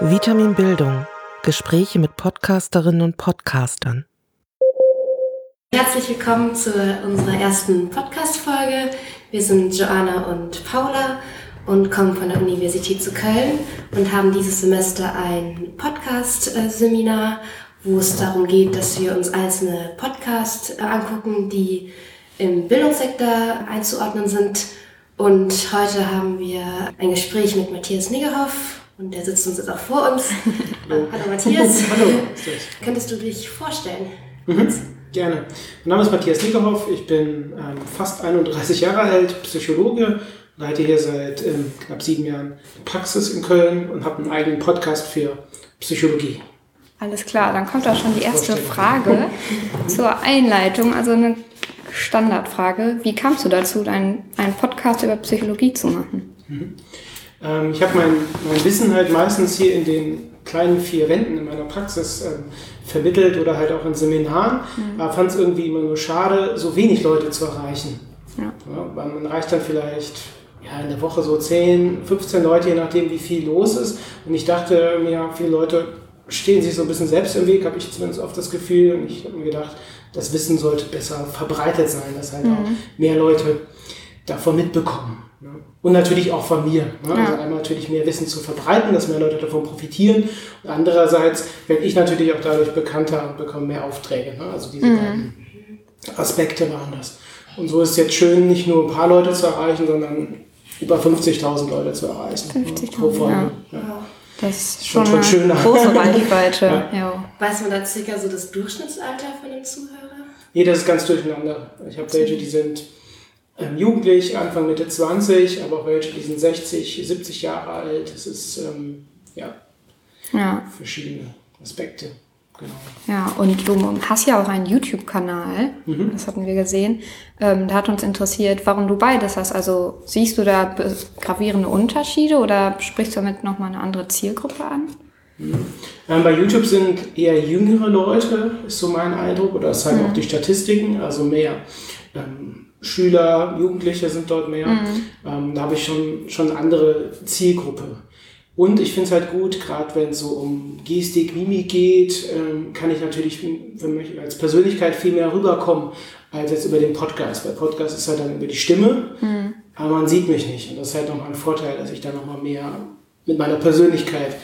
Vitamin Bildung. Gespräche mit Podcasterinnen und Podcastern. Herzlich willkommen zu unserer ersten Podcast-Folge. Wir sind Joanna und Paula und kommen von der Universität zu Köln und haben dieses Semester ein Podcast-Seminar, wo es darum geht, dass wir uns einzelne Podcasts angucken, die im Bildungssektor einzuordnen sind. Und heute haben wir ein Gespräch mit Matthias Niggerhoff und der sitzt uns jetzt auch vor uns. Hallo, Hallo Matthias. Hallo. Könntest du dich vorstellen? Mhm. Gerne. Mein Name ist Matthias Nickerhoff. Ich bin ähm, fast 31 Jahre alt, Psychologe, leite hier seit ähm, knapp sieben Jahren Praxis in Köln und habe einen eigenen Podcast für Psychologie. Alles klar, dann kommt auch schon die erste Frage zur Einleitung, also eine Standardfrage. Wie kamst du dazu, einen, einen Podcast über Psychologie zu machen? Mhm. Ähm, ich habe mein, mein Wissen halt meistens hier in den kleinen vier Wänden in meiner Praxis ähm, vermittelt oder halt auch in Seminaren, mhm. aber fand es irgendwie immer nur schade, so wenig Leute zu erreichen. Ja. Ja, weil man erreicht dann vielleicht ja, in der Woche so 10, 15 Leute, je nachdem, wie viel los ist. Und ich dachte mir, viele Leute stehen sich so ein bisschen selbst im Weg, habe ich zumindest oft das Gefühl. Und ich habe mir gedacht, das Wissen sollte besser verbreitet sein, dass halt mhm. auch mehr Leute davon mitbekommen. Ne? Und natürlich auch von mir. Ne? Ja. Also einmal natürlich mehr Wissen zu verbreiten, dass mehr Leute davon profitieren. Und andererseits werde ich natürlich auch dadurch bekannter und bekomme mehr Aufträge. Ne? Also diese mhm. beiden Aspekte waren das. Und so ist es jetzt schön, nicht nur ein paar Leute zu erreichen, sondern über 50.000 Leute zu erreichen. 50.000, ja. ja. Das ist schon, schon, schon eine große Reichweite. ja. ja. Weiß man da circa so das Durchschnittsalter von den Zuhörern? Nee, das ist ganz durcheinander. Ich habe welche, die sind jugendlich, Anfang Mitte 20, aber auch welche, die sind 60, 70 Jahre alt. Es ist ähm, ja, ja, verschiedene Aspekte. Genau. Ja, und du hast ja auch einen YouTube-Kanal, mhm. das hatten wir gesehen. Ähm, da hat uns interessiert, warum du beides hast. Also siehst du da gravierende Unterschiede oder sprichst du damit nochmal eine andere Zielgruppe an? Mhm. Ähm, bei YouTube sind eher jüngere Leute, ist so mein Eindruck, oder das zeigen mhm. auch die Statistiken, also mehr ähm, Schüler, Jugendliche sind dort mehr. Mhm. Ähm, da habe ich schon, schon eine andere Zielgruppe. Und ich finde es halt gut, gerade wenn es so um Gestik, Mimik geht, ähm, kann ich natürlich für mich als Persönlichkeit viel mehr rüberkommen als jetzt über den Podcast. Weil Podcast ist halt dann über die Stimme, mhm. aber man sieht mich nicht. Und das ist halt nochmal ein Vorteil, dass ich da nochmal mehr mit meiner Persönlichkeit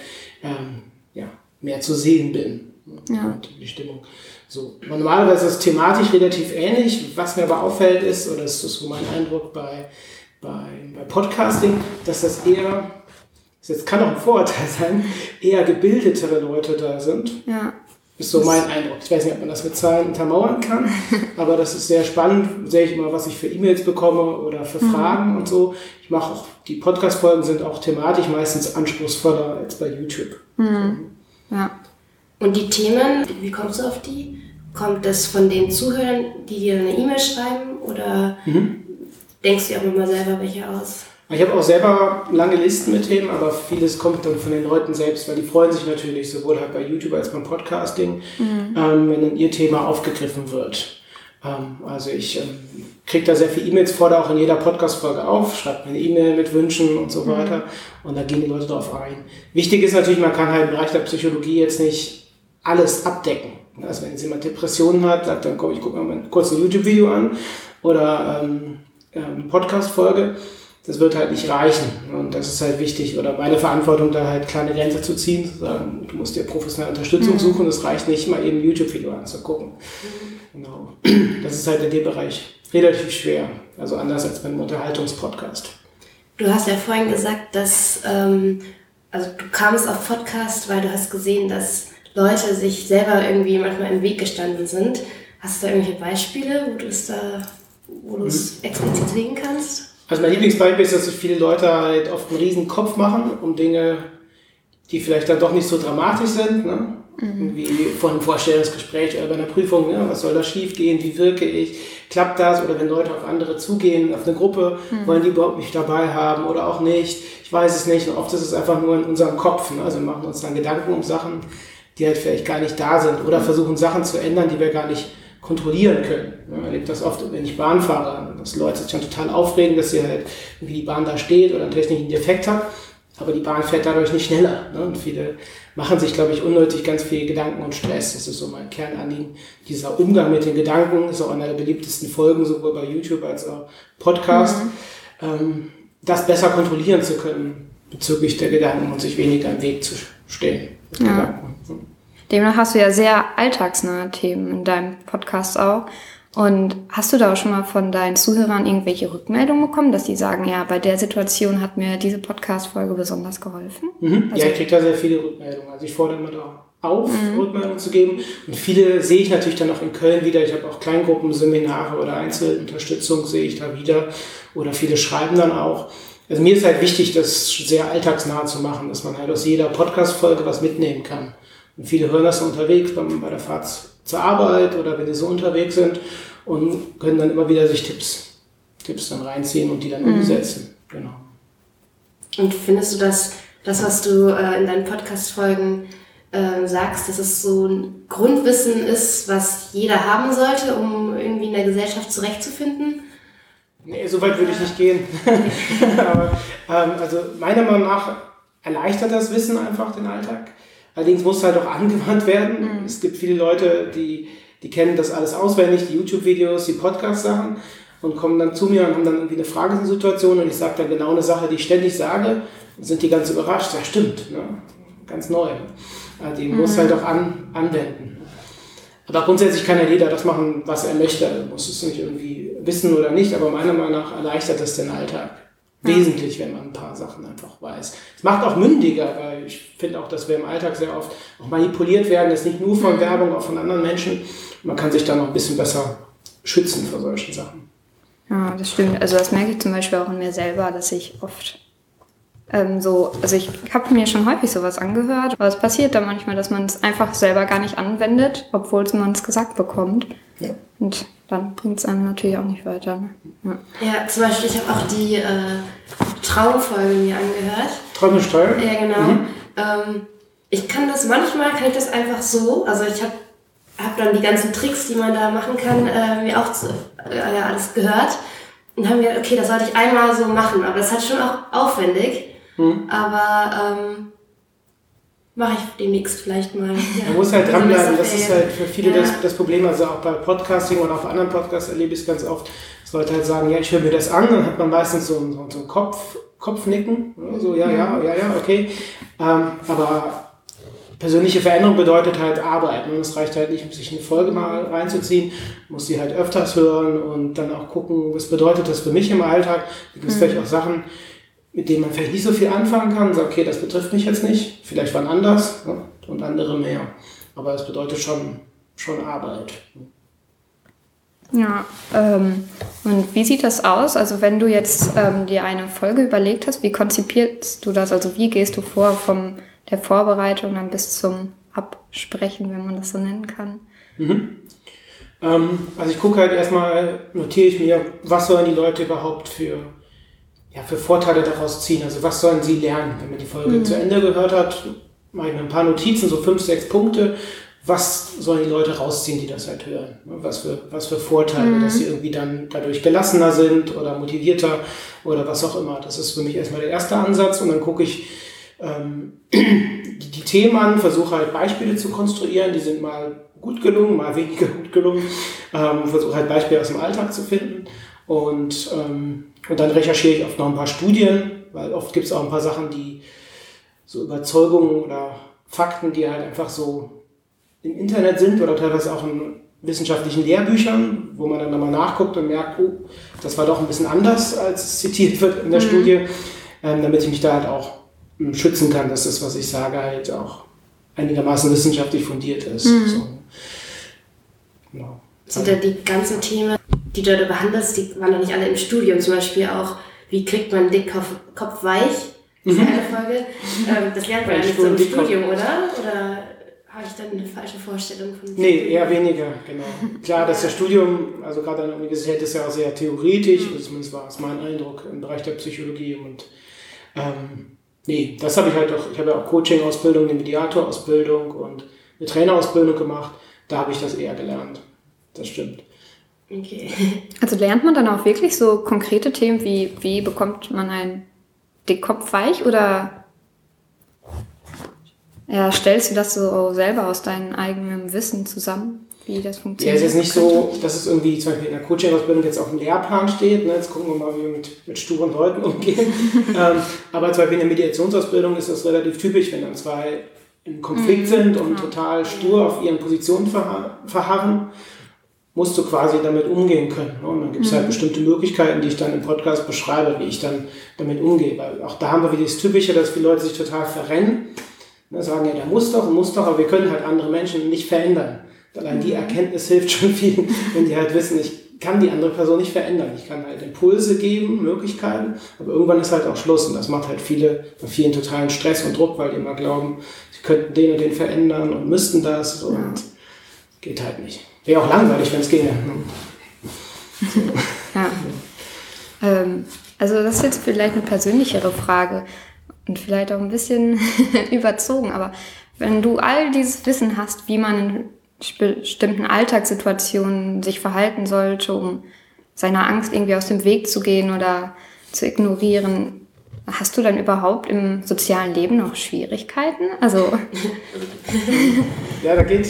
ähm, ja, mehr zu sehen bin. Ja. Und die Stimmung. So, normalerweise ist es thematisch relativ ähnlich. Was mir aber auffällt ist, oder das ist so mein Eindruck bei, bei, bei Podcasting, dass das eher, das jetzt kann auch ein Vorurteil sein, eher gebildetere Leute da sind. Ja. Ist so mein Eindruck. Ich weiß nicht, ob man das mit Zahlen untermauern kann, aber das ist sehr spannend. Sehe ich immer, was ich für E-Mails bekomme oder für mhm. Fragen und so. Ich mache auch, die Podcast-Folgen sind auch thematisch meistens anspruchsvoller als bei YouTube. Mhm. Ja. Und die Themen, wie kommst du auf die? Kommt das von den Zuhörern, die dir eine E-Mail schreiben oder mhm. denkst du auch immer selber welche aus? Ich habe auch selber lange Listen mit Themen, aber vieles kommt dann von den Leuten selbst, weil die freuen sich natürlich sowohl halt bei YouTube als beim Podcasting, mhm. ähm, wenn dann ihr Thema aufgegriffen wird. Ähm, also ich ähm, kriege da sehr viele E-Mails vor, da auch in jeder Podcast-Folge auf, schreibt mir eine E-Mail mit Wünschen und so mhm. weiter und da gehen die Leute drauf ein. Wichtig ist natürlich, man kann halt im Bereich der Psychologie jetzt nicht alles abdecken. Also wenn jetzt jemand Depressionen hat, sagt dann, komm, ich gucke mir mal kurz ein YouTube-Video an oder ähm, eine Podcast-Folge. Das wird halt nicht reichen. Und das ist halt wichtig. Oder meine Verantwortung, da halt kleine Grenze zu ziehen, zu sagen, du musst dir professionelle Unterstützung mhm. suchen. Es reicht nicht, mal eben ein YouTube-Video anzugucken. Mhm. Genau. Das ist halt in dem Bereich relativ schwer. Also anders als beim Unterhaltungspodcast. Du hast ja vorhin gesagt, dass ähm, also du kamst auf Podcast, weil du hast gesehen, dass Leute sich selber irgendwie manchmal im Weg gestanden sind. Hast du da irgendwelche Beispiele, wo du es da, wo du es mhm. explizit sehen kannst? Also mein Lieblingsbeispiel ist, dass sich viele Leute halt oft einen riesen Kopf machen um Dinge, die vielleicht dann doch nicht so dramatisch sind. Ne? Mhm. Wie vor einem Vorstellungsgespräch oder bei einer Prüfung, ja, was soll da schief gehen, wie wirke ich, klappt das? Oder wenn Leute auf andere zugehen, auf eine Gruppe, mhm. wollen die überhaupt mich dabei haben oder auch nicht? Ich weiß es nicht. Und oft ist es einfach nur in unserem Kopf. Ne? Also wir machen uns dann Gedanken um Sachen, die halt vielleicht gar nicht da sind oder versuchen Sachen zu ändern, die wir gar nicht kontrollieren können. Man erlebt das oft, wenn ich Bahn fahre, dass Leute sich dann total aufregen, dass sie halt irgendwie die Bahn da steht oder einen technischen Defekt hat. Aber die Bahn fährt dadurch nicht schneller. Ne? Und viele machen sich, glaube ich, unnötig ganz viel Gedanken und Stress. Das ist so mein Kernanliegen. Dieser Umgang mit den Gedanken ist auch einer der beliebtesten Folgen, sowohl bei YouTube als auch Podcast. Mhm. Ähm, das besser kontrollieren zu können bezüglich der Gedanken und sich weniger im Weg zu stehen. Ja. Demnach hast du ja sehr alltagsnahe Themen in deinem Podcast auch. Und hast du da auch schon mal von deinen Zuhörern irgendwelche Rückmeldungen bekommen, dass die sagen, ja, bei der Situation hat mir diese Podcast-Folge besonders geholfen? Mhm. Also ja, ich kriege da sehr viele Rückmeldungen. Also ich fordere immer da auf, mhm. Rückmeldungen zu geben. Und viele sehe ich natürlich dann auch in Köln wieder. Ich habe auch Kleingruppenseminare oder Einzelunterstützung sehe ich da wieder. Oder viele schreiben dann auch. Also mir ist halt wichtig, das sehr alltagsnah zu machen, dass man halt aus jeder Podcast-Folge was mitnehmen kann. Und viele hören das unterwegs bei der Fahrt zur Arbeit oder wenn sie so unterwegs sind und können dann immer wieder sich Tipps, Tipps dann reinziehen und die dann mhm. umsetzen. Genau. Und findest du, dass das, was du äh, in deinen Podcast-Folgen äh, sagst, dass es so ein Grundwissen ist, was jeder haben sollte, um irgendwie in der Gesellschaft zurechtzufinden? Nee, so weit würde ich nicht gehen. Aber, ähm, also meiner Meinung nach erleichtert das Wissen einfach den Alltag. Allerdings muss es halt auch angewandt werden. Mhm. Es gibt viele Leute, die, die kennen das alles auswendig, die YouTube-Videos, die Podcast-Sachen und kommen dann zu mir und haben dann irgendwie eine Fragesituation und ich sage dann genau eine Sache, die ich ständig sage und sind die ganz überrascht. Ja, stimmt, ne? ganz neu. Die mhm. muss halt auch an, anwenden. Aber grundsätzlich kann ja jeder das machen, was er möchte. Er muss es nicht irgendwie wissen oder nicht, aber meiner Meinung nach erleichtert es den Alltag wesentlich, wenn man ein paar Sachen einfach weiß. Es macht auch mündiger, weil ich finde auch, dass wir im Alltag sehr oft auch manipuliert werden, das nicht nur von mhm. Werbung, auch von anderen Menschen. Man kann sich dann noch ein bisschen besser schützen vor solchen Sachen. Ja, das stimmt. Also das merke ich zum Beispiel auch in mir selber, dass ich oft ähm, so, also ich habe mir schon häufig sowas angehört, aber es passiert dann manchmal, dass man es einfach selber gar nicht anwendet, obwohl man es gesagt bekommt. Ja. Und dann bringt es einem natürlich auch nicht weiter. Ne? Ja. ja. zum Beispiel, ich habe auch die äh, Traumfolge mir angehört. Traumesteuer? Ja, genau. Mhm. Ähm, ich kann das manchmal, kann ich das einfach so, also ich habe hab dann die ganzen Tricks, die man da machen kann, äh, mir auch zu, äh, ja, alles gehört. Und haben wir, okay, das sollte ich einmal so machen, aber das hat schon auch aufwendig. Mhm. Aber ähm, Mache ich demnächst vielleicht mal. Ja. Man muss halt dranbleiben. Das ist halt für viele ja. das, das Problem. Also auch bei Podcasting oder auch anderen Podcasts erlebe ich es ganz oft, dass Leute halt sagen, ja, ich höre mir das an. Dann hat man meistens so, so, so ein Kopf, Kopfnicken. So, ja, ja, ja, ja, okay. Ähm, aber persönliche Veränderung bedeutet halt Arbeiten. Und es reicht halt nicht, sich eine Folge mal reinzuziehen. Man muss sie halt öfters hören und dann auch gucken, was bedeutet das für mich im Alltag. Da gibt es mhm. vielleicht auch Sachen, mit denen man vielleicht nicht so viel anfangen kann sagt, okay, das betrifft mich jetzt nicht, vielleicht waren anders ne? und andere mehr. Aber es bedeutet schon, schon Arbeit. Ja, ähm, und wie sieht das aus? Also wenn du jetzt ähm, dir eine Folge überlegt hast, wie konzipierst du das? Also wie gehst du vor von der Vorbereitung dann bis zum Absprechen, wenn man das so nennen kann? Mhm. Ähm, also ich gucke halt erstmal, notiere ich mir, was sollen die Leute überhaupt für ja, für Vorteile daraus ziehen? Also was sollen sie lernen? Wenn man die Folge mhm. zu Ende gehört hat, mache ich mir ein paar Notizen, so fünf, sechs Punkte. Was sollen die Leute rausziehen, die das halt hören? Was für, was für Vorteile, mhm. dass sie irgendwie dann dadurch gelassener sind oder motivierter oder was auch immer. Das ist für mich erstmal der erste Ansatz und dann gucke ich ähm, die, die Themen an, versuche halt Beispiele zu konstruieren, die sind mal gut gelungen, mal weniger gut gelungen, ähm, versuche halt Beispiele aus dem Alltag zu finden und ähm, und dann recherchiere ich oft noch ein paar Studien, weil oft gibt es auch ein paar Sachen, die so Überzeugungen oder Fakten, die halt einfach so im Internet sind oder teilweise auch in wissenschaftlichen Lehrbüchern, wo man dann nochmal nachguckt und merkt, oh, das war doch ein bisschen anders, als es zitiert wird in der mhm. Studie, ähm, damit ich mich da halt auch ähm, schützen kann, dass das, was ich sage, halt auch einigermaßen wissenschaftlich fundiert ist. Mhm. So. Genau. Sind da die ganzen Themen die du da behandelst, die waren noch nicht alle im Studium. Zum Beispiel auch, wie kriegt man Dickkopf Kopf weich? Das ist mhm. eine Folge. Ähm, das lernt man ja nicht so im Studium, oder? Oder habe ich dann eine falsche Vorstellung von Nee, eher weniger, genau. Klar, dass das Studium, also gerade an der Universität, ist ja auch sehr theoretisch, mhm. zumindest war es mein Eindruck im Bereich der Psychologie und ähm, nee, das habe ich halt auch, ich habe ja auch Coaching-Ausbildung, eine Mediator-Ausbildung und eine Trainerausbildung gemacht, da habe ich das eher gelernt. Das stimmt. Okay. Also lernt man dann auch wirklich so konkrete Themen wie, wie bekommt man einen Dickkopf weich oder Ja, stellst du das so selber aus deinem eigenen Wissen zusammen, wie das Ja, funktioniert? es ist nicht so, dass es irgendwie zum Beispiel in der Coaching-Ausbildung jetzt auf dem Lehrplan steht. Ne? Jetzt gucken wir mal, wie wir mit, mit sturen Leuten umgehen. ähm, aber zum Beispiel in der Mediationsausbildung ist das relativ typisch, wenn dann zwei im Konflikt sind und total stur auf ihren Positionen verha verharren, musst du quasi damit umgehen können. Ne? Und dann gibt es halt bestimmte Möglichkeiten, die ich dann im Podcast beschreibe, wie ich dann damit umgehe. Weil auch da haben wir wieder das Typische, dass viele Leute sich total verrennen. Ne? Sagen, ja, der muss doch, muss doch, aber wir können halt andere Menschen nicht verändern. Allein die Erkenntnis hilft schon vielen, wenn die halt wissen, ich kann die andere Person nicht verändern. Ich kann halt Impulse geben, Möglichkeiten, aber irgendwann ist halt auch Schluss und das macht halt viele, bei vielen totalen Stress und Druck, weil die immer glauben, sie könnten den und den verändern und müssten das und geht halt nicht. Wäre auch langweilig, wenn es ginge. Ja. Ähm, also das ist jetzt vielleicht eine persönlichere Frage und vielleicht auch ein bisschen überzogen, aber wenn du all dieses Wissen hast, wie man in bestimmten Alltagssituationen sich verhalten sollte, um seiner Angst irgendwie aus dem Weg zu gehen oder zu ignorieren, hast du dann überhaupt im sozialen Leben noch Schwierigkeiten? Also Ja, da geht,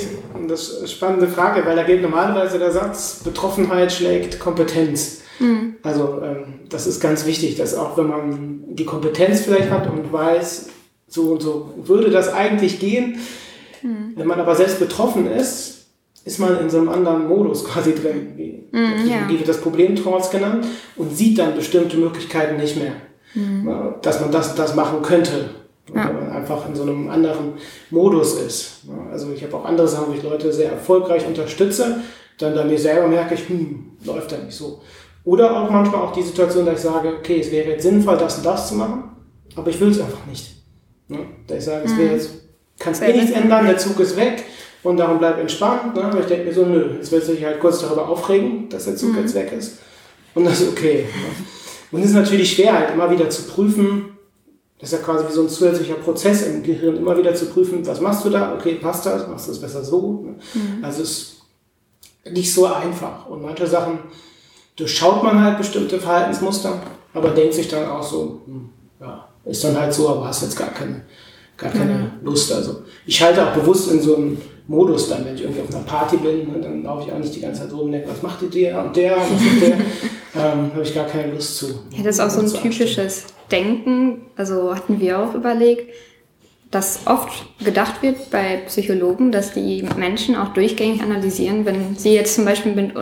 das ist eine spannende Frage, weil da geht normalerweise der Satz, Betroffenheit schlägt Kompetenz. Also ähm, das ist ganz wichtig, dass auch wenn man die Kompetenz vielleicht hat und weiß, so und so würde das eigentlich gehen, wenn man aber selbst betroffen ist, ist man in so einem anderen Modus quasi drin, wie ja. wie wird das Problemtrance genannt, und sieht dann bestimmte Möglichkeiten nicht mehr. Ja, Dass man das, das machen könnte, Ja. wenn man einfach in so einem anderen Modus ist. Also ich habe auch andere Sachen, wo ich Leute sehr erfolgreich unterstütze, dann bei mir selber merke ich, hm, läuft da nicht so. Oder auch manchmal auch die Situation, dass ich sage, okay, es wäre jetzt sinnvoll, das und das zu machen, aber ich will es einfach nicht. Ne? Da ich sage, es wäre jetzt, kannst eh nichts ändern, der Zug ist weg und darum bleib entspannt. Ne? Aber ich denke mir so, nö, jetzt willst du dich halt kurz darüber aufregen, dass der Zug jetzt weg ist. Und das ist okay. Ne? Und es ist natürlich schwer, halt immer wieder zu prüfen, das ist ja quasi wie so ein zusätzlicher Prozess im Gehirn, immer wieder zu prüfen, was machst du da? Okay, passt das? Machst du es besser so? Ne? Also es ist nicht so einfach. Und manche Sachen durchschaut man halt bestimmte Verhaltensmuster, aber denkt sich dann auch so, hm, ja, ist dann halt so, aber hast jetzt gar keine, gar keine Lust. Also ich halte auch bewusst in so einem Modus dann, wenn ich irgendwie auf einer Party bin, ne, dann laufe ich auch nicht die ganze Zeit rum und denke, was macht der und der und was macht der? ähm, habe ich gar keine Lust zu. Ja, das ist auch so ein typisches Denken. Also hatten wir auch überlegt, dass oft gedacht wird bei Psychologen, dass die Menschen auch durchgängig analysieren, wenn sie jetzt zum Beispiel mit,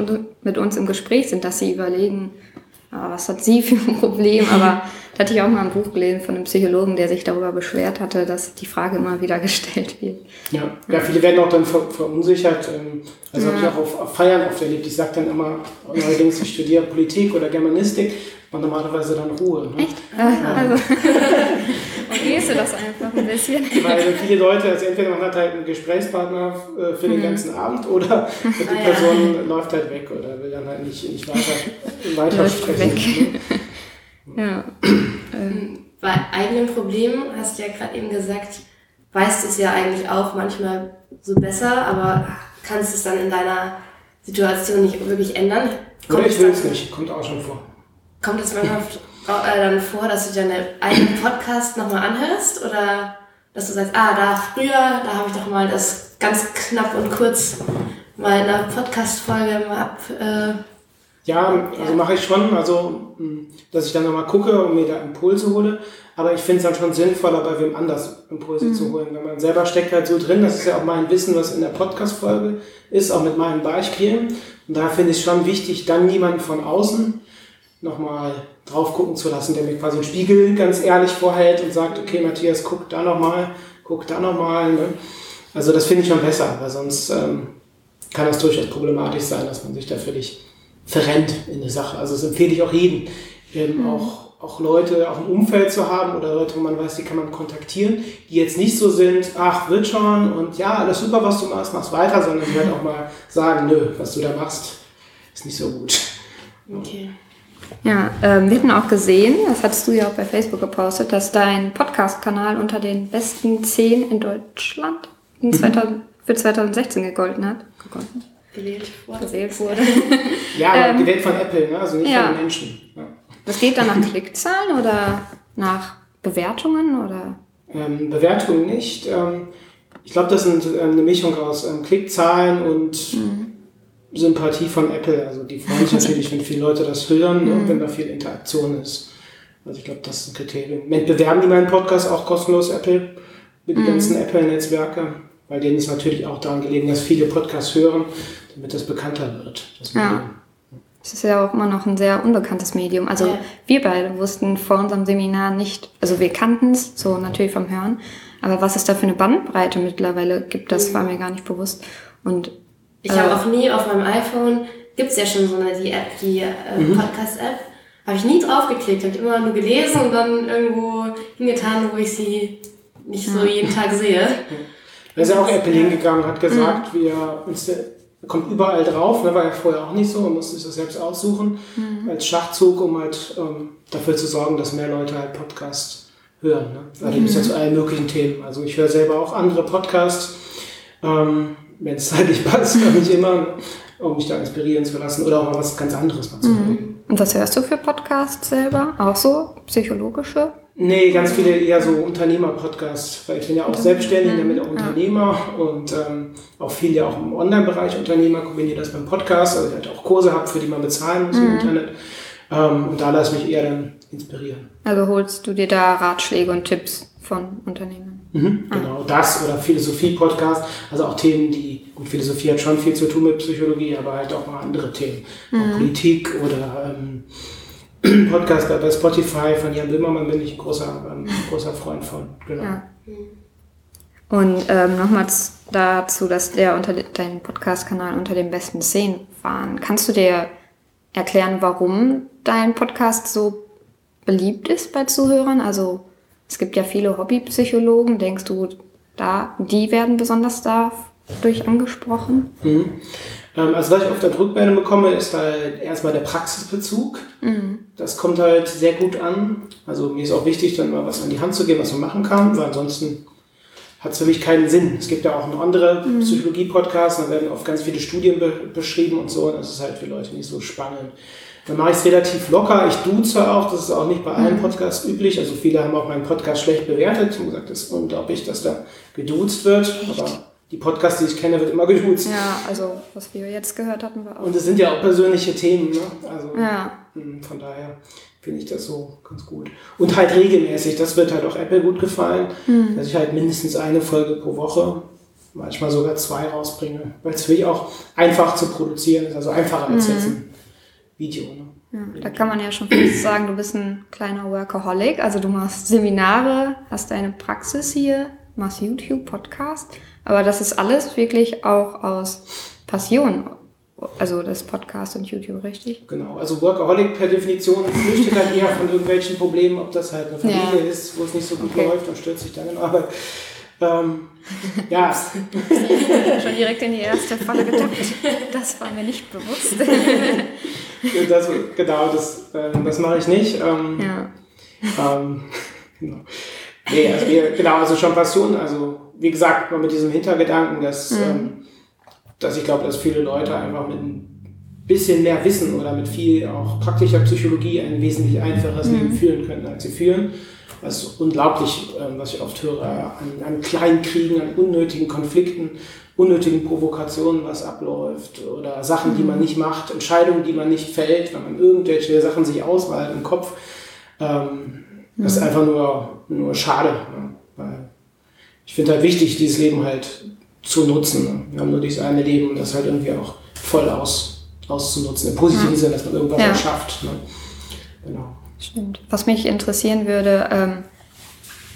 mit uns im Gespräch sind, dass sie überlegen, was hat sie für ein Problem. Aber da hatte ich auch mal ein Buch gelesen von einem Psychologen, der sich darüber beschwert hatte, dass die Frage immer wieder gestellt wird. Ja, ja viele werden auch dann ver verunsichert. ähm, Also habe ich auch auf, auf Feiern oft erlebt. Ich sage dann immer, neuerdings, ich studiere Politik oder Germanistik und normalerweise dann Ruhe. Ne? Echt? Äh, also, umgehst du das einfach ein bisschen? Weil viele Leute, also entweder man hat halt einen Gesprächspartner für den ganzen Abend oder die Ah, ja. Person läuft halt weg oder will dann halt nicht, nicht weiter, weiter sprechen. Ne? Ja. Bei eigenen Problemen hast du ja gerade eben gesagt, weißt es ja eigentlich auch manchmal so besser, aber kannst es dann in deiner Situation nicht wirklich ändern. Oder ich es will es nicht, kommt auch schon vor. Kommt es manchmal äh, dann vor, dass du deinen eigenen Podcast nochmal anhörst? Oder dass du sagst, ah, da früher, da habe ich doch mal das ganz knapp und kurz mal in einer Podcast-Folge mal ab. Äh, Ja, also mache ich schon, also mh, dass ich dann nochmal gucke und mir da Impulse hole. Aber ich finde es dann schon sinnvoller, bei wem anders Impulse zu holen. Wenn man selber steckt halt so drin, das ist ja auch mein Wissen, was in der Podcast-Folge ist, auch mit meinen Beispielen. Und da finde ich es schon wichtig, dann jemanden von außen nochmal drauf gucken zu lassen, der mir quasi einen Spiegel ganz ehrlich vorhält und sagt, okay, Matthias, guck da nochmal, guck da nochmal. Ne? Also das finde ich schon besser, weil sonst ähm, kann das durchaus problematisch sein, dass man sich da völlig verrennt in der Sache. Also das empfehle ich auch jedem, eben auch, auch Leute auch im Umfeld zu haben oder Leute, wo man weiß, die kann man kontaktieren, die jetzt nicht so sind, ach, wird schon und ja, alles super, was du machst, machst weiter, sondern die halt auch mal sagen, nö, was du da machst, ist nicht so gut. okay. Ja, ähm, wir hatten auch gesehen, das hattest du ja auch bei Facebook gepostet, dass dein Podcast-Kanal unter den besten 10 in Deutschland in 2000, für 2016 gegolten hat. Gegolten? Gewählt worden. Gewählt wurde. Ja, aber Ähm, gewählt von Apple, ne? also nicht ja. von den Menschen. Ja. Das geht dann nach Klickzahlen oder nach Bewertungen oder? Ähm, Bewertungen nicht. Ähm, ich glaube, das ist eine Mischung aus ähm, Klickzahlen und mhm. Sympathie von Apple. Also die freuen sich natürlich, wenn viele Leute das hören mhm. und wenn da viel Interaktion ist. Also ich glaube, das ist ein Kriterium. Bewerben die meinen Podcast auch kostenlos Apple, mit den mhm. ganzen Apple-Netzwerke, weil denen ist natürlich auch daran gelegen, dass viele Podcasts hören, damit das bekannter wird. Das ja. Es ist ja auch immer noch ein sehr unbekanntes Medium. Also ja. wir beide wussten vor unserem Seminar nicht, also wir kannten es so natürlich vom Hören, aber was es da für eine Bandbreite mittlerweile gibt, das mhm. war mir gar nicht bewusst. Und ich äh, habe auch nie auf meinem iPhone, gibt es ja schon so eine die App, die äh, mhm. Podcast-App, habe ich nie drauf geklickt, habe immer nur gelesen und dann irgendwo hingetan, wo ich sie nicht so jeden Tag sehe. Da ist ja auch Apple hingegangen, hat gesagt, mhm. wir kommt überall drauf, ne, war ja vorher auch nicht so, man musste sich das selbst aussuchen, mhm. als Schachzug, um halt ähm, dafür zu sorgen, dass mehr Leute halt Podcasts hören. Ne? Also mhm. es ja zu allen möglichen Themen. Also ich höre selber auch andere Podcasts, ähm, wenn es zeitlich passt, aber nicht immer, um mich da inspirieren zu lassen oder auch mal was ganz anderes mal zu mhm. Und was hörst du für Podcasts selber? Auch so psychologische? Nee, ganz viele eher so Unternehmer-Podcasts, weil ich bin ja auch selbstständig, damit auch Unternehmer und ähm, auch viel ja auch im Online-Bereich Unternehmer, kombiniere das beim Podcast, also ich halt auch Kurse habe, für die man bezahlen muss mhm. im Internet. Ähm, und da lasse ich mich eher dann inspirieren. Also holst du dir da Ratschläge und Tipps von Unternehmen? Mhm. Genau, das oder Philosophie-Podcast, also auch Themen, die, gut, Philosophie hat schon viel zu tun mit Psychologie, aber halt auch mal andere Themen, mhm. Politik oder ähm, Podcast bei Spotify von Jan Wimmermann bin ich ein großer, ähm, großer Freund von. Genau. Ja. Und ähm, nochmals dazu, dass der unter dein Podcast-Kanal unter den besten Szenen waren. Kannst du dir erklären, warum dein Podcast so beliebt ist bei Zuhörern? Also es gibt ja viele Hobbypsychologen. Denkst du, da die werden besonders dadurch angesprochen? Mhm. Ähm, also was ich oft an Rückmeldung bekomme, ist halt erstmal der Praxisbezug. Mhm. Das kommt halt sehr gut an. Also mir ist auch wichtig, dann mal was an die Hand zu geben, was man machen kann, weil ansonsten hat es für mich keinen Sinn. Es gibt ja auch noch andere mhm. Psychologie-Podcasts, da werden oft ganz viele Studien be beschrieben und so, und das ist halt für Leute nicht so spannend. Dann mache ich es relativ locker. Ich duze auch, das ist auch nicht bei allen mhm. Podcasts üblich. Also viele haben auch meinen Podcast schlecht bewertet und gesagt, es ist unglaublich, dass da geduzt wird. Aber die Podcasts, die ich kenne, wird immer geduzt. Ja, also was wir jetzt gehört hatten, war auch. Und es sind ja auch persönliche Themen, ne? Also ja. Hm, von daher finde ich das so ganz gut. Und halt regelmäßig, das wird halt auch Apple gut gefallen, mhm. dass ich halt mindestens eine Folge pro Woche, manchmal sogar zwei rausbringe, weil es für mich auch einfach zu produzieren ist, also einfacher als mhm. jetzt ein Video. Ne? Ja, da kann man ja schon fast sagen, du bist ein kleiner Workaholic. Also du machst Seminare, hast deine Praxis hier, machst YouTube, Podcast. Aber das ist alles wirklich auch aus Passion. Also das Podcast und YouTube, richtig? Genau, also Workaholic per Definition flüchtet halt eher von irgendwelchen Problemen, ob das halt eine Familie ja. ist, wo es nicht so gut okay. läuft und stürzt sich dann in Arbeit. Ähm, ja. Schon direkt in die erste Falle gedacht. Das war mir nicht bewusst. das, genau, das, äh, das mache ich nicht. Ähm, ja. Ähm, genau. Nee, also wir, genau, also schon Passion, also wie gesagt, mit diesem Hintergedanken, dass, mhm. ähm, dass ich glaube, dass viele Leute einfach mit ein bisschen mehr Wissen oder mit viel auch praktischer Psychologie ein wesentlich einfacheres mhm. Leben führen können, als sie führen. Das ist unglaublich, ähm, was ich oft höre, an, an kleinen Kriegen, an unnötigen Konflikten, unnötigen Provokationen, was abläuft oder Sachen, die man mhm. nicht macht, Entscheidungen, die man nicht fällt, wenn man irgendwelche Sachen sich ausmalt im Kopf. Ähm, das ist mhm. einfach nur, nur schade. Ne? Weil ich finde halt wichtig, dieses Leben halt zu nutzen. Ne? Wir haben nur dieses eine Leben und das halt irgendwie auch voll aus, auszunutzen. Im positiven ja. Sinne, dass man irgendwas ja. schafft. Ne? Genau. Stimmt. Was mich interessieren würde, ähm,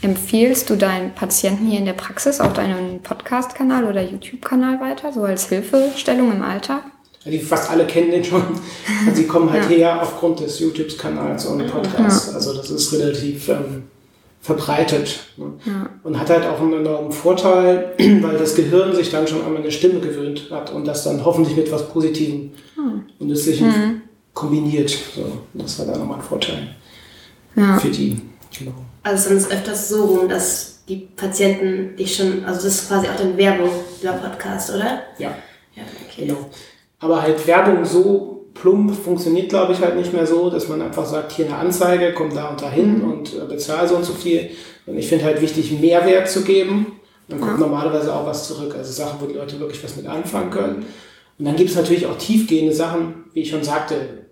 empfiehlst du deinen Patienten hier in der Praxis auch deinen Podcast-Kanal oder YouTube-Kanal weiter, so als Hilfestellung im Alltag? Die fast alle kennen den schon. Also sie kommen halt ja. her aufgrund des YouTube-Kanals und Podcasts. Ja. Also das ist relativ ähm, verbreitet. Ne? Ja. Und hat halt auch einen enormen Vorteil, weil das Gehirn sich dann schon an eine Stimme gewöhnt hat und das dann hoffentlich mit was Positivem hm. und Nützlichem mhm. Kombiniert. So, das war dann nochmal ein Vorteil ja. für die. Genau. Also es ist öfters so rum, dass die Patienten dich schon, also das ist quasi auch eine Werbung, der Podcast, oder? Ja. Ja, okay. Genau. Aber halt Werbung so plump, funktioniert glaube ich halt nicht mehr so, dass man einfach sagt, hier eine Anzeige, komm da und dahin mhm. und äh, bezahl so und so viel. Und ich finde halt wichtig, Mehrwert zu geben. Dann kommt ja. normalerweise auch was zurück. Also Sachen, wo die Leute wirklich was mit anfangen können. Und dann gibt es natürlich auch tiefgehende Sachen, wie ich schon sagte.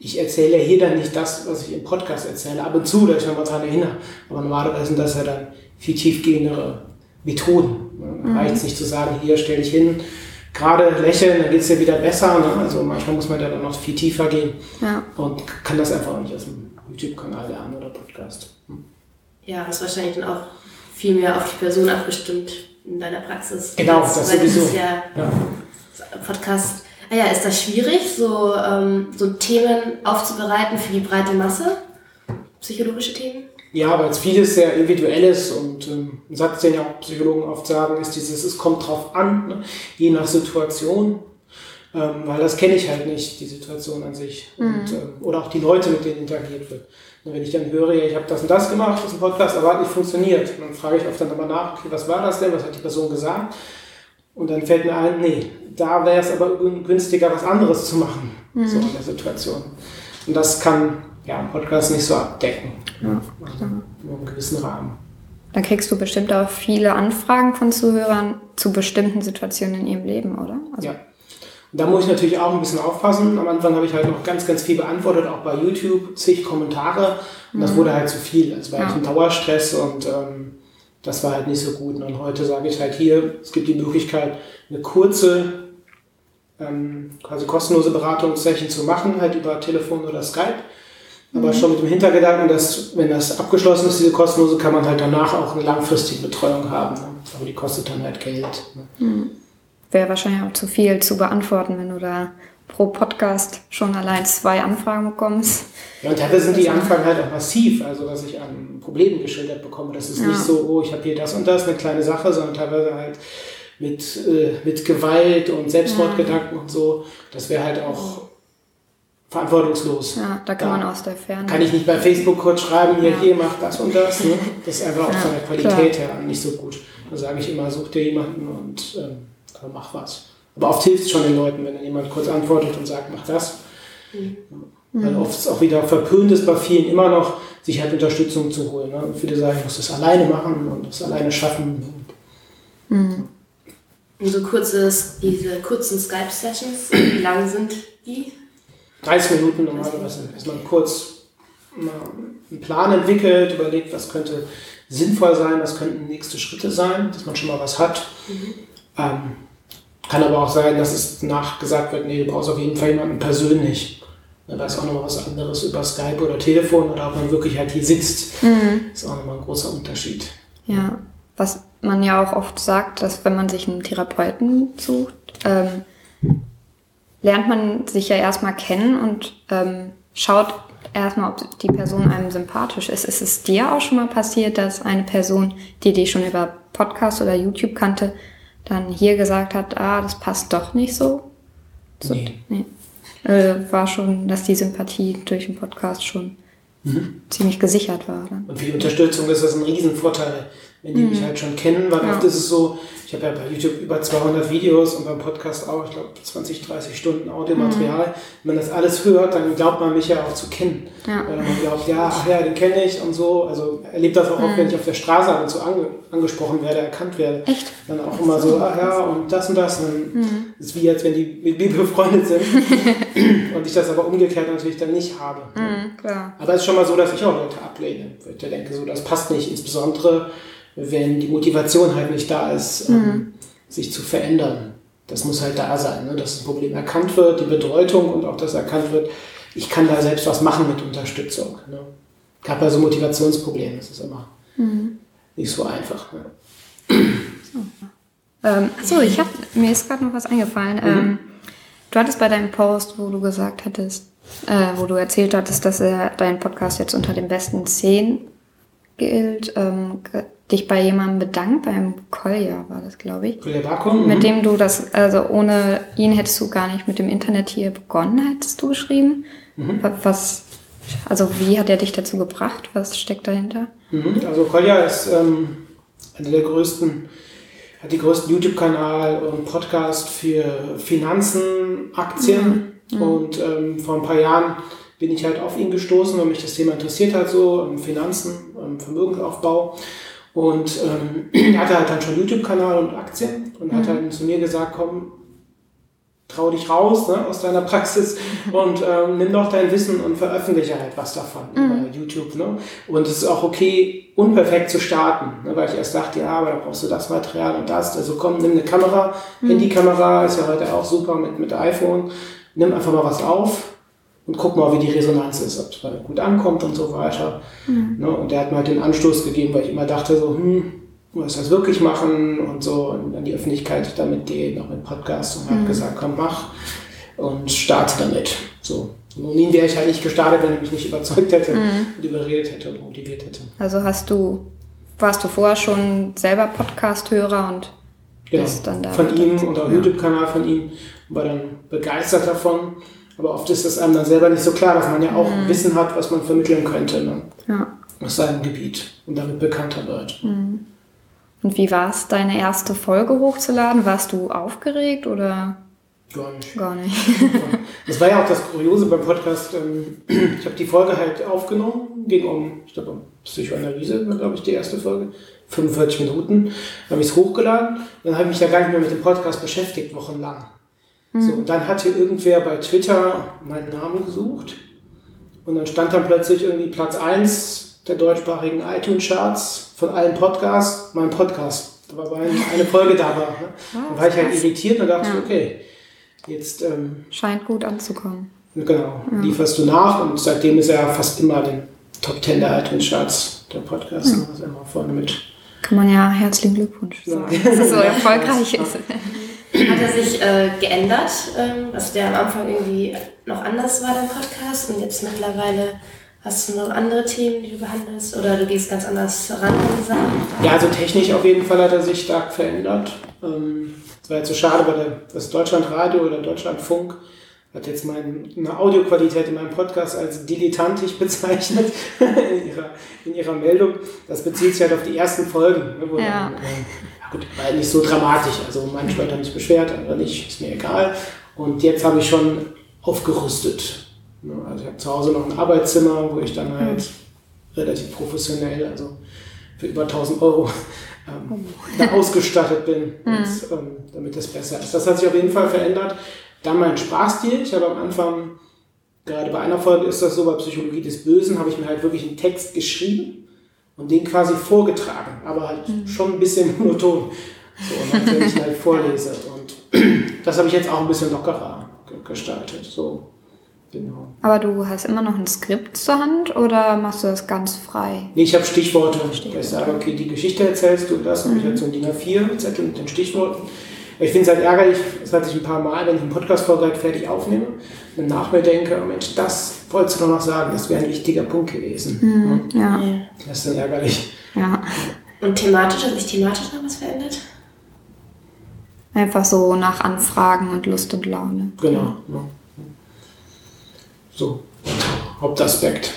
Ich erzähle hier dann nicht das, was ich im Podcast erzähle. Ab und zu, da ich nochmal dran erinnere. Aber normalerweise sind das ja dann viel tiefgehendere Methoden. Mhm. Reicht es nicht zu sagen, hier stelle ich hin, gerade lächeln, dann geht es ja wieder besser. Ne? Also manchmal muss man da dann noch viel tiefer gehen ja. und kann das einfach auch nicht aus dem YouTube-Kanal lernen oder Podcast. Hm. Ja, ist wahrscheinlich dann auch viel mehr auf die Person abgestimmt in deiner Praxis. Genau, das, das sowieso. Das ja, ja. Podcast. Ah ja, ist das schwierig, so, ähm, so Themen aufzubereiten für die breite Masse? Psychologische Themen? Ja, weil es vieles sehr individuelles und ähm, Satz, den ja auch Psychologen oft sagen, ist dieses, es kommt drauf an, ne? je nach Situation. Ähm, weil das kenne ich halt nicht, die Situation an sich. Mhm. Und, ähm, oder auch die Leute, mit denen interagiert wird. Und wenn ich dann höre, ja, ich habe das und das gemacht, das ist ein Podcast, aber hat nicht funktioniert. Und dann frage ich oft dann nochmal nach, okay, was war das denn, was hat die Person gesagt? Und dann fällt mir ein, nee, da wäre es aber günstiger, was anderes zu machen, mhm. so in der Situation. Und das kann ja, Podcast nicht so abdecken. Ja, also nur im gewissen Rahmen. Dann kriegst du bestimmt auch viele Anfragen von Zuhörern zu bestimmten Situationen in ihrem Leben, oder? Also ja. Und da muss ich natürlich auch ein bisschen aufpassen. Am Anfang habe ich halt noch ganz, ganz viel beantwortet, auch bei YouTube, zig Kommentare. Und das mhm. wurde halt zu viel. Es war ja. halt ein Dauerstress und ähm, das war halt nicht so gut. Und heute sage ich halt hier, es gibt die Möglichkeit, eine kurze, ähm, quasi kostenlose Beratungssession zu machen, halt über Telefon oder Skype. Aber schon mit dem Hintergedanken, dass wenn das abgeschlossen ist, diese kostenlose, kann man halt danach auch eine langfristige Betreuung haben. Ne? Aber die kostet dann halt Geld. Ne? Mhm. Wäre wahrscheinlich auch zu viel zu beantworten, wenn du da pro Podcast schon allein zwei Anfragen bekommst. Ja, und teilweise sind die Anfragen halt auch massiv, also dass ich an Problemen geschildert bekomme. Das ist ja. nicht so, oh, ich habe hier das und das, eine kleine Sache, sondern teilweise halt mit, äh, mit Gewalt und Selbstmordgedanken ja. und so. Das wäre halt auch verantwortungslos. Ja, da kann da man aus der Ferne. Kann ich nicht bei Facebook kurz schreiben, hier, ja. hier, mach das und das. Ne? Das ist einfach auch von der Qualität klar. her nicht so gut. Da sage ich immer, such dir jemanden und ähm, mach was. Aber oft hilft es schon den Leuten, wenn dann jemand kurz antwortet und sagt, mach das. Mhm. Weil oft ist auch wieder verpönt ist bei vielen immer noch, sich halt Unterstützung zu holen. Ne? Und viele sagen, ich muss das alleine machen und das alleine schaffen. Mhm. Und so kurzes, diese kurzen Skype-Sessions, wie lang sind die? 30 Minuten normalerweise, dass man kurz einen Plan entwickelt, überlegt, was könnte sinnvoll sein, was könnten nächste Schritte sein, dass man schon mal was hat. Mhm. Ähm, kann aber auch sein, dass es nachgesagt wird, nee, du brauchst auf jeden Fall jemanden persönlich. Da ist auch noch was anderes über Skype oder Telefon oder ob man wirklich halt hier sitzt. Mhm. Ist auch nochmal ein großer Unterschied. Ja, was man ja auch oft sagt, dass wenn man sich einen Therapeuten sucht, ähm, lernt man sich ja erstmal kennen und ähm, schaut erstmal, ob die Person einem sympathisch ist. Ist es dir auch schon mal passiert, dass eine Person, die dich schon über Podcast oder YouTube kannte, dann hier gesagt hat, ah, das passt doch nicht so? so nee. nee. Äh, war schon, dass die Sympathie durch den Podcast schon mhm. ziemlich gesichert war. Dann. Und für die Unterstützung ist das ein Riesenvorteil, wenn die mhm. mich halt schon kennen, weil ja. oft ist es so, ich habe ja bei YouTube über 200 Videos und beim Podcast auch, ich glaube, 20, 30 Stunden Audiomaterial. Mhm. Wenn man das alles hört, dann glaubt man mich ja auch zu kennen. Ja. Weil man glaubt, ja, ach ja, den kenne ich und so. Also erlebt das auch, mhm. wenn ich auf der Straße ab und zu ange angesprochen werde, erkannt werde. Echt? Dann auch immer so, ach ja, und das und das. Und dann mhm. ist wie jetzt, wenn die mit mir befreundet sind. und ich das aber umgekehrt natürlich dann nicht habe. Mhm, klar. Aber es ist schon mal so, dass ich auch Leute ablehne. Ich denke so, das passt nicht. Insbesondere wenn die Motivation halt nicht da ist, ähm, mhm. sich zu verändern. Das muss halt da sein, ne? dass das Problem erkannt wird, die Bedeutung und auch, dass erkannt wird, ich kann da selbst was machen mit Unterstützung. Ne? Gab ja so Motivationsprobleme, das ist immer mhm. nicht so einfach. Ne? So. Ähm, achso, ich hab, mir ist gerade noch was eingefallen. Mhm. Ähm, du hattest bei deinem Post, wo du gesagt hattest, äh, wo du erzählt hattest, dass er dein Podcast jetzt unter den besten zehn gilt, ähm, dich bei jemandem bedankt, beim Kolja war das, glaube ich. Kolja? Mit mhm. dem du das, also ohne ihn hättest du gar nicht mit dem Internet hier begonnen, hättest du geschrieben. Mhm. Was, also wie hat er dich dazu gebracht? Was steckt dahinter? Mhm. Also Kolja ist ähm, einer der größten, hat die größten YouTube-Kanal und Podcast für Finanzen, Aktien. Mhm. Und ähm, vor ein paar Jahren bin ich halt auf ihn gestoßen, weil mich das Thema interessiert hat, so um Finanzen, um Vermögensaufbau. Und ähm, er hatte halt dann schon YouTube-Kanal und Aktien und mhm. hat halt zu mir gesagt, komm, trau dich raus ne, aus deiner Praxis und ähm, nimm doch dein Wissen und veröffentliche halt was davon mhm. über YouTube. Ne? Und es ist auch okay, unperfekt zu starten, ne, weil ich erst dachte, ja, aber da brauchst du das Material und das. Also komm, nimm eine Kamera, mhm. Handykamera ist ja heute auch super mit, mit iPhone. Nimm einfach mal was auf und guck mal, wie die Resonanz ist, ob es gut ankommt und so weiter. Mhm. Ne? Und der hat mir halt den Anstoß gegeben, weil ich immer dachte so, hm, muss das wirklich machen und so und an die Öffentlichkeit damit gehen, auch mit Podcasts und mhm. habe gesagt, komm, mach und starte damit. So. Und ihn wäre ich halt nicht gestartet, wenn er mich nicht überzeugt hätte mhm. und überredet hätte und motiviert hätte. Also hast du, warst du vorher schon selber Podcast-Hörer und genau. bist dann da? Von ihm und auch ja. YouTube-Kanal von ihm, war dann begeistert davon. Aber oft ist es einem dann selber nicht so klar, dass man ja auch mhm. Wissen hat, was man vermitteln könnte ne? ja. aus seinem Gebiet und damit bekannter wird. Mhm. Und wie war es, deine erste Folge hochzuladen? Warst du aufgeregt oder? Gar nicht. Gar nicht. das war ja auch das Kuriose beim Podcast. Ähm, ich habe die Folge halt aufgenommen, ging um, ich glaube, um Psychoanalyse, glaube ich, die erste Folge. 45 Minuten. Dann habe ich es hochgeladen. Dann habe ich mich ja gar nicht mehr mit dem Podcast beschäftigt, wochenlang. Mhm. So, und dann hatte irgendwer bei Twitter meinen Namen gesucht. Und dann stand dann plötzlich irgendwie Platz 1 der deutschsprachigen iTunes-Charts von allen Podcasts mein Podcast. Da war eine Folge da war. Ne? Dann war ich halt irritiert und dachte, ja. okay, jetzt. Ähm, Scheint gut anzukommen. Genau, ja. lieferst du nach und seitdem ist er fast immer den Top 10 der iTunes Charts, der Podcast. Ja. Also immer vorne mit. Kann man ja herzlichen Glückwunsch sagen, dass es so erfolgreich ist. Hat er sich äh, geändert, ähm, dass der am Anfang irgendwie noch anders war, der Podcast, und jetzt mittlerweile Hast du noch andere Themen, die du behandelst oder du gehst ganz anders ran an die Sachen? Ja, also technisch auf jeden Fall hat er sich stark verändert. Ähm, das war jetzt so schade, weil das Deutschlandradio oder Deutschlandfunk hat jetzt meine Audioqualität in meinem Podcast als dilettantisch bezeichnet in, ihrer, in ihrer Meldung. Das bezieht sich halt auf die ersten Folgen. Ne, wo ja. Dann, äh, gut, war nicht so dramatisch. Also manche Leute haben sich beschwert, andere nicht, ist mir egal. Und jetzt habe ich schon aufgerüstet Ne, also ich habe zu Hause noch ein Arbeitszimmer, wo ich dann halt mhm. relativ professionell, also für über 1000 Euro ähm, da ausgestattet bin, mhm. jetzt, ähm, damit das besser ist. Das hat sich auf jeden Fall verändert. Dann mein Sprachstil. Ich habe am Anfang, gerade bei einer Folge ist das so, bei Psychologie des Bösen, habe ich mir halt wirklich einen Text geschrieben und den quasi vorgetragen, aber halt mhm. schon ein bisschen monoton. So, wenn ich halt vorlese. Und das habe ich jetzt auch ein bisschen lockerer gestaltet. So Genau. Aber du hast immer noch ein Skript zur Hand oder machst du das ganz frei? Nee, ich habe Stichworte. Stichworte. Ich sage, okay, die Geschichte erzählst du das, mhm. und ich habe so ein DIN A4-Zettel mit den Stichworten. Ich finde es halt ärgerlich, das hatte ich ein paar Mal, wenn ich einen Podcast-Folge fertig aufnehme und nach mir denke, oh Mensch, das wolltest du doch noch sagen, das wäre ein wichtiger Punkt gewesen. Mhm, ja. Das ist dann ärgerlich. Ja. Und thematisch, hat sich thematisch noch was verändert? Einfach so nach Anfragen und Lust und Laune. Genau. Ja. So, Hauptaspekt.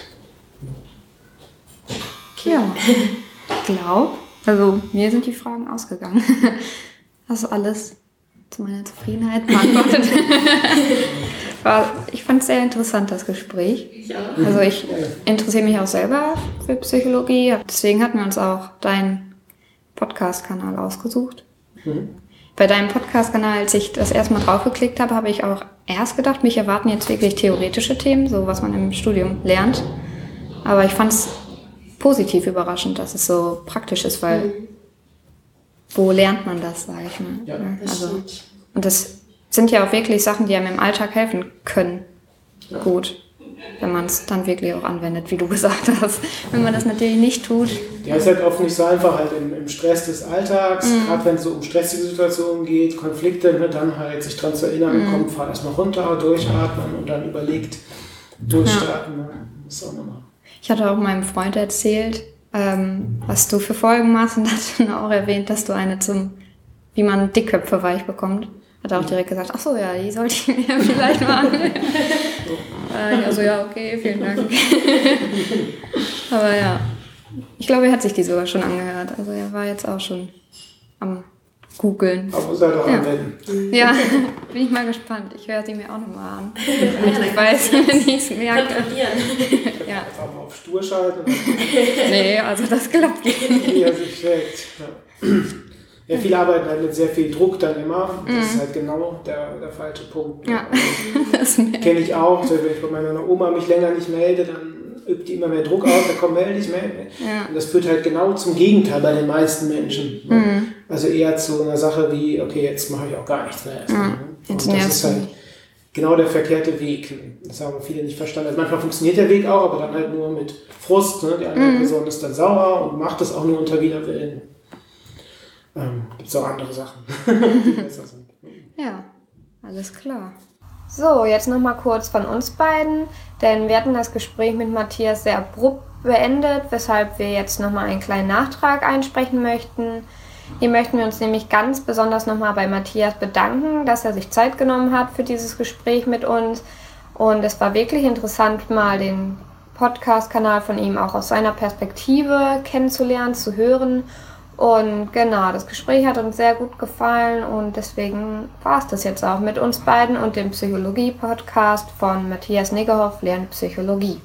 Ja, ich glaube, also mir sind die Fragen ausgegangen. Hast du alles zu meiner Zufriedenheit beantwortet? ich fand es sehr interessant, das Gespräch. Ja. Also ich interessiere mich auch selber für Psychologie. Deswegen hatten wir uns auch deinen Podcast-Kanal ausgesucht. Mhm. Bei deinem Podcast-Kanal, als ich das erste Mal draufgeklickt habe, habe ich auch erst gedacht, mich erwarten jetzt wirklich theoretische Themen, so was man im Studium lernt. Aber ich fand es positiv überraschend, dass es so praktisch ist, weil mhm. Wo lernt man das, sage ich mal. Ja, das also, und das sind ja auch wirklich Sachen, die einem im Alltag helfen können. Ja. Gut wenn man es dann wirklich auch anwendet, wie du gesagt hast. Wenn man das natürlich nicht tut. Ja, ist halt oft nicht so einfach, halt im, im Stress des Alltags, mhm. gerade wenn es so um stressige Situationen geht, Konflikte, ne, dann halt sich dran zu erinnern, mhm. kommt, fahr erstmal runter, durchatmen und dann überlegt, durchstarten. Ja. Ne? Ist auch nochmal. Ich hatte auch meinem Freund erzählt, ähm, was du für Folgen machst und hat dann auch erwähnt, dass du eine zum, wie man Dickköpfe weich bekommt. Hat er auch direkt gesagt, ach so, ja, die sollte ich mir vielleicht mal anhören. äh, also ja, okay, vielen Dank. Aber ja, ich glaube, er hat sich die sogar schon angehört. Also er war jetzt auch schon am googeln. Aber seid auch Ja. anwenden. Ja, bin ich mal gespannt. Ich höre sie mir auch nochmal an. Damit ich weiß, wenn ich es merke. Kontrollieren. Ja. Einfach mal auf Stur schalten Nee, also das klappt nicht. er sich schlägt. Ja. ja, viele arbeiten halt mit sehr viel Druck dann immer. Das ist halt genau der, der falsche Punkt. Mhm. Ja. Das merke Kenne ich auch. So, Wenn ich bei meiner Oma mich länger nicht melde, dann übt die immer mehr Druck aus, dann komm, melde dich, melde dich. Ja. Und das führt halt genau zum Gegenteil bei den meisten Menschen. ne? Mhm. Also eher zu einer Sache wie, okay, jetzt mache ich auch gar nichts mehr. erstmal, ne? Und das ist halt genau der verkehrte Weg. Das haben viele nicht verstanden. Also manchmal funktioniert der Weg auch, aber dann halt nur mit Frust. Ne? Die andere Mhm. Person ist dann sauer und macht es auch nur unter Widerwillen. Ähm, Gibt es auch andere Sachen, die besser sind. Ja, alles klar. So, jetzt nochmal kurz von uns beiden, denn wir hatten das Gespräch mit Matthias sehr abrupt beendet, weshalb wir jetzt nochmal einen kleinen Nachtrag einsprechen möchten. Hier möchten wir uns nämlich ganz besonders nochmal bei Matthias bedanken, dass er sich Zeit genommen hat für dieses Gespräch mit uns. Und es war wirklich interessant, mal den Podcast-Kanal von ihm auch aus seiner Perspektive kennenzulernen, zu hören. Und genau, das Gespräch hat uns sehr gut gefallen und deswegen war es das jetzt auch mit uns beiden und dem Psychologie-Podcast von Matthias Niggerhoff, Lernen Psychologie.